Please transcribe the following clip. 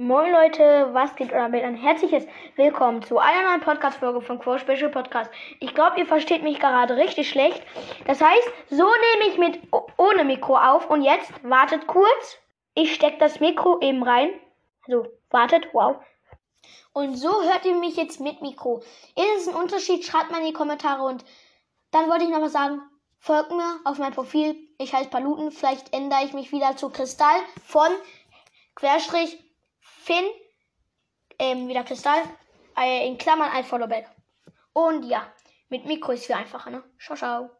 Moin Leute, was geht oder mit ein herzliches Willkommen zu einer neuen Podcast-Folge von Quo Special Podcast. Ich glaube, ihr versteht mich gerade richtig schlecht. Das heißt, so nehme ich mit ohne Mikro auf und jetzt wartet kurz. Ich stecke das Mikro eben rein. So, wartet, wow. Und so hört ihr mich jetzt mit Mikro. Ist es ein Unterschied? Schreibt mal in die Kommentare und dann wollte ich noch was sagen. Folgt mir auf mein Profil. Ich heiße Paluten. Vielleicht ändere ich mich wieder zu Kristall von Querstrich Finn, ähm, wieder Kristall, äh, in Klammern ein Followback. Und ja, mit Mikro ist viel einfacher, ne? Ciao, ciao.